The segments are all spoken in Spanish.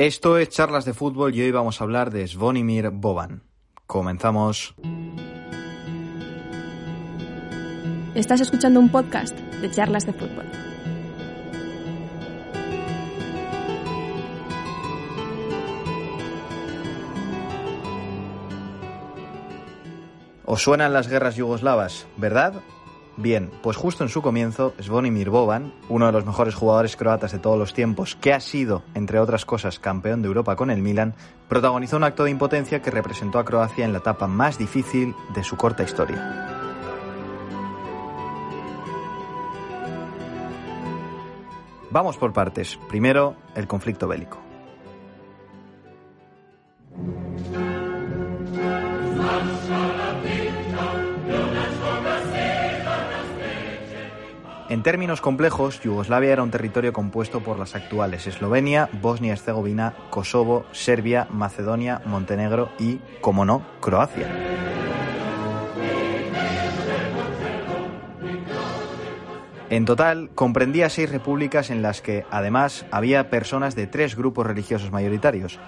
Esto es Charlas de Fútbol y hoy vamos a hablar de Svonimir Boban. Comenzamos. Estás escuchando un podcast de Charlas de Fútbol. ¿Os suenan las guerras yugoslavas, verdad? Bien, pues justo en su comienzo, Zvonimir Boban, uno de los mejores jugadores croatas de todos los tiempos, que ha sido, entre otras cosas, campeón de Europa con el Milan, protagonizó un acto de impotencia que representó a Croacia en la etapa más difícil de su corta historia. Vamos por partes. Primero, el conflicto bélico. En términos complejos, Yugoslavia era un territorio compuesto por las actuales Eslovenia, Bosnia-Herzegovina, Kosovo, Serbia, Macedonia, Montenegro y, como no, Croacia. En total, comprendía seis repúblicas en las que, además, había personas de tres grupos religiosos mayoritarios.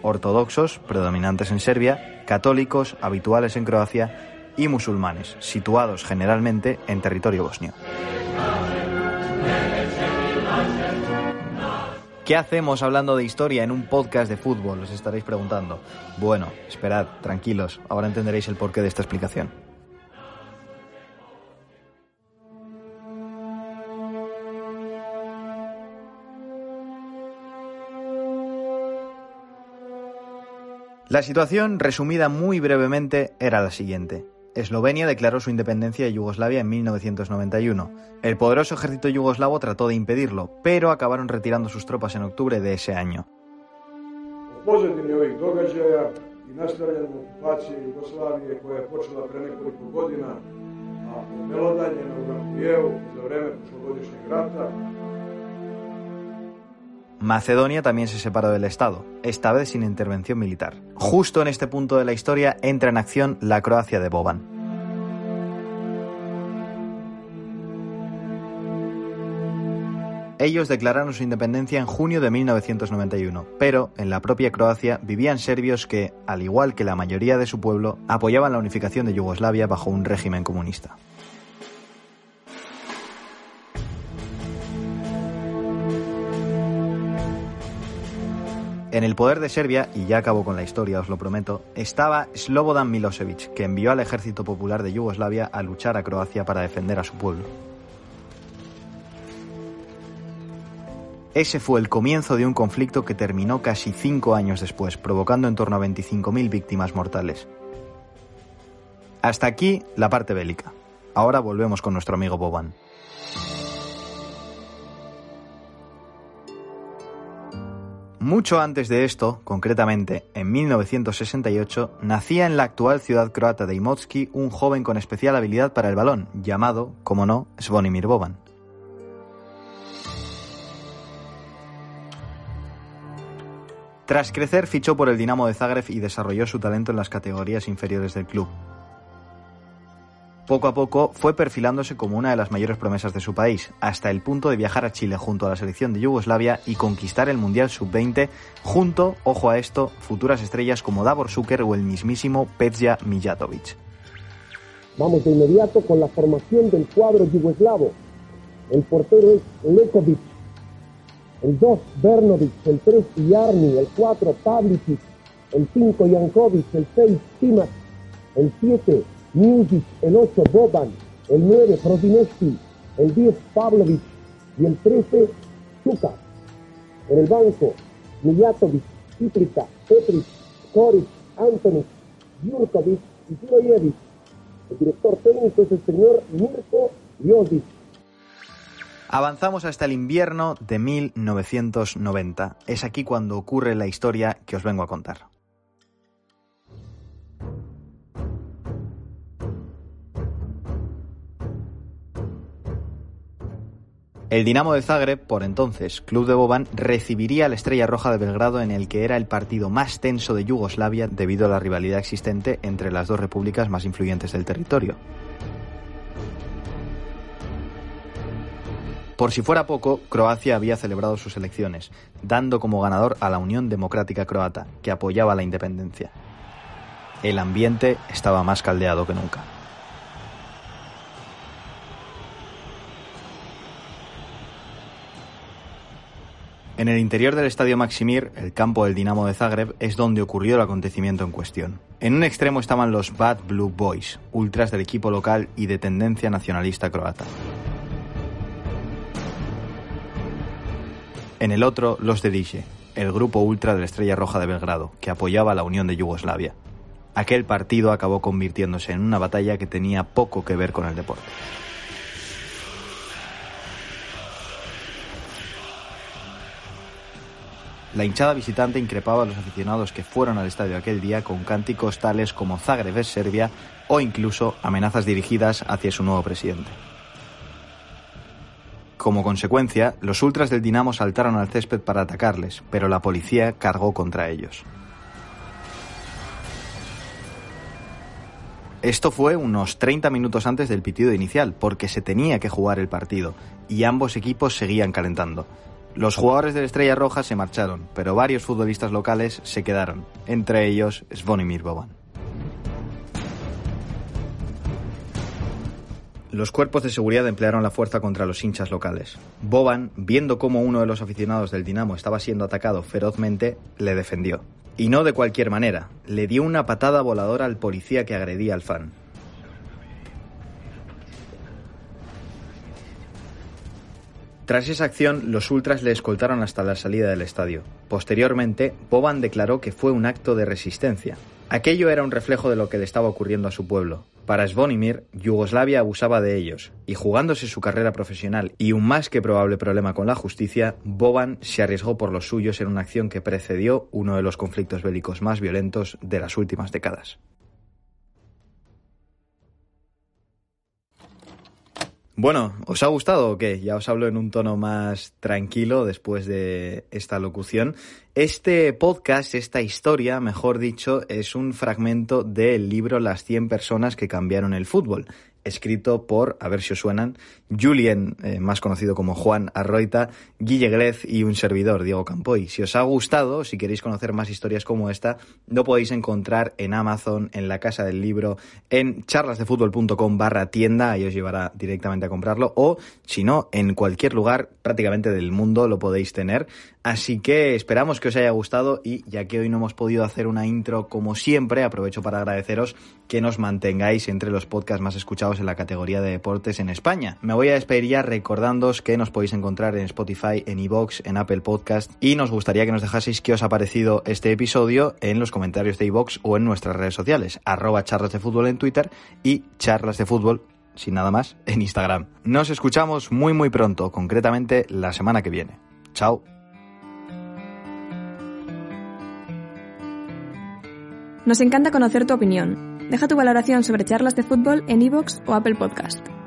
Ortodoxos, predominantes en Serbia, católicos, habituales en Croacia, y musulmanes, situados generalmente en territorio bosnio. ¿Qué hacemos hablando de historia en un podcast de fútbol? Os estaréis preguntando. Bueno, esperad, tranquilos, ahora entenderéis el porqué de esta explicación. La situación, resumida muy brevemente, era la siguiente. Eslovenia declaró su independencia de Yugoslavia en 1991. El poderoso ejército yugoslavo trató de impedirlo, pero acabaron retirando sus tropas en octubre de ese año. Macedonia también se separó del Estado, esta vez sin intervención militar. Justo en este punto de la historia entra en acción la Croacia de Boban. Ellos declararon su independencia en junio de 1991, pero en la propia Croacia vivían serbios que, al igual que la mayoría de su pueblo, apoyaban la unificación de Yugoslavia bajo un régimen comunista. En el poder de Serbia, y ya acabo con la historia, os lo prometo, estaba Slobodan Milosevic, que envió al ejército popular de Yugoslavia a luchar a Croacia para defender a su pueblo. Ese fue el comienzo de un conflicto que terminó casi cinco años después, provocando en torno a 25.000 víctimas mortales. Hasta aquí la parte bélica. Ahora volvemos con nuestro amigo Boban. Mucho antes de esto, concretamente en 1968, nacía en la actual ciudad croata de Imotski un joven con especial habilidad para el balón, llamado, como no, Svonimir Boban. Tras crecer, fichó por el Dinamo de Zagreb y desarrolló su talento en las categorías inferiores del club poco a poco fue perfilándose como una de las mayores promesas de su país, hasta el punto de viajar a Chile junto a la selección de Yugoslavia y conquistar el Mundial Sub-20 junto, ojo a esto, futuras estrellas como Davor Zucker o el mismísimo Petja Mijatovic. Vamos de inmediato con la formación del cuadro yugoslavo. El portero es Lekovic, el 2 Bernovic, el 3 Yarni, el 4 Pavlicic, el 5 Jankovic, el 6 Timac, el 7 Music, el 8 Boban, el 9 Prodineski, el 10 Pavlovic y el 13 Zuka. En el banco, Mijatovic, Citrica, Petric, Koric, Antonic, Jurkovic y Zirojevic. El director técnico es el señor Mirko Josic. Avanzamos hasta el invierno de 1990. Es aquí cuando ocurre la historia que os vengo a contar. El Dinamo de Zagreb, por entonces club de Boban, recibiría a la Estrella Roja de Belgrado en el que era el partido más tenso de Yugoslavia debido a la rivalidad existente entre las dos repúblicas más influyentes del territorio. Por si fuera poco, Croacia había celebrado sus elecciones, dando como ganador a la Unión Democrática Croata, que apoyaba la independencia. El ambiente estaba más caldeado que nunca. En el interior del estadio Maximir, el campo del Dinamo de Zagreb, es donde ocurrió el acontecimiento en cuestión. En un extremo estaban los Bad Blue Boys, ultras del equipo local y de tendencia nacionalista croata. En el otro, los de Dice, el grupo ultra de la Estrella Roja de Belgrado, que apoyaba la Unión de Yugoslavia. Aquel partido acabó convirtiéndose en una batalla que tenía poco que ver con el deporte. La hinchada visitante increpaba a los aficionados que fueron al estadio aquel día con cánticos tales como Zagreb es Serbia o incluso amenazas dirigidas hacia su nuevo presidente. Como consecuencia, los ultras del Dinamo saltaron al césped para atacarles, pero la policía cargó contra ellos. Esto fue unos 30 minutos antes del pitido inicial, porque se tenía que jugar el partido, y ambos equipos seguían calentando. Los jugadores de la Estrella Roja se marcharon, pero varios futbolistas locales se quedaron, entre ellos Svonimir Boban. Los cuerpos de seguridad emplearon la fuerza contra los hinchas locales. Boban, viendo cómo uno de los aficionados del Dinamo estaba siendo atacado ferozmente, le defendió. Y no de cualquier manera, le dio una patada voladora al policía que agredía al fan. Tras esa acción, los ultras le escoltaron hasta la salida del estadio. Posteriormente, Boban declaró que fue un acto de resistencia. Aquello era un reflejo de lo que le estaba ocurriendo a su pueblo. Para Svonimir, Yugoslavia abusaba de ellos, y jugándose su carrera profesional y un más que probable problema con la justicia, Boban se arriesgó por los suyos en una acción que precedió uno de los conflictos bélicos más violentos de las últimas décadas. Bueno, ¿os ha gustado o qué? Ya os hablo en un tono más tranquilo después de esta locución. Este podcast, esta historia, mejor dicho, es un fragmento del libro Las 100 personas que cambiaron el fútbol, escrito por, a ver si os suenan, Julien, eh, más conocido como Juan Arroita, Guille Grez y un servidor, Diego Campoy. Si os ha gustado, si queréis conocer más historias como esta, lo podéis encontrar en Amazon, en la Casa del Libro, en charlasdefutbol.com barra tienda, ahí os llevará directamente a comprarlo, o si no, en cualquier lugar prácticamente del mundo lo podéis tener. Así que esperamos que os haya gustado y ya que hoy no hemos podido hacer una intro como siempre, aprovecho para agradeceros que nos mantengáis entre los podcasts más escuchados en la categoría de deportes en España. Me voy a despedir ya recordándoos que nos podéis encontrar en Spotify, en iVoox, en Apple Podcast y nos gustaría que nos dejaseis qué os ha parecido este episodio en los comentarios de iVoox o en nuestras redes sociales, arroba charlas de fútbol en Twitter y charlas de fútbol sin nada más, en Instagram. Nos escuchamos muy muy pronto, concretamente la semana que viene. Chao. Nos encanta conocer tu opinión. Deja tu valoración sobre charlas de fútbol en iVoox o Apple Podcast.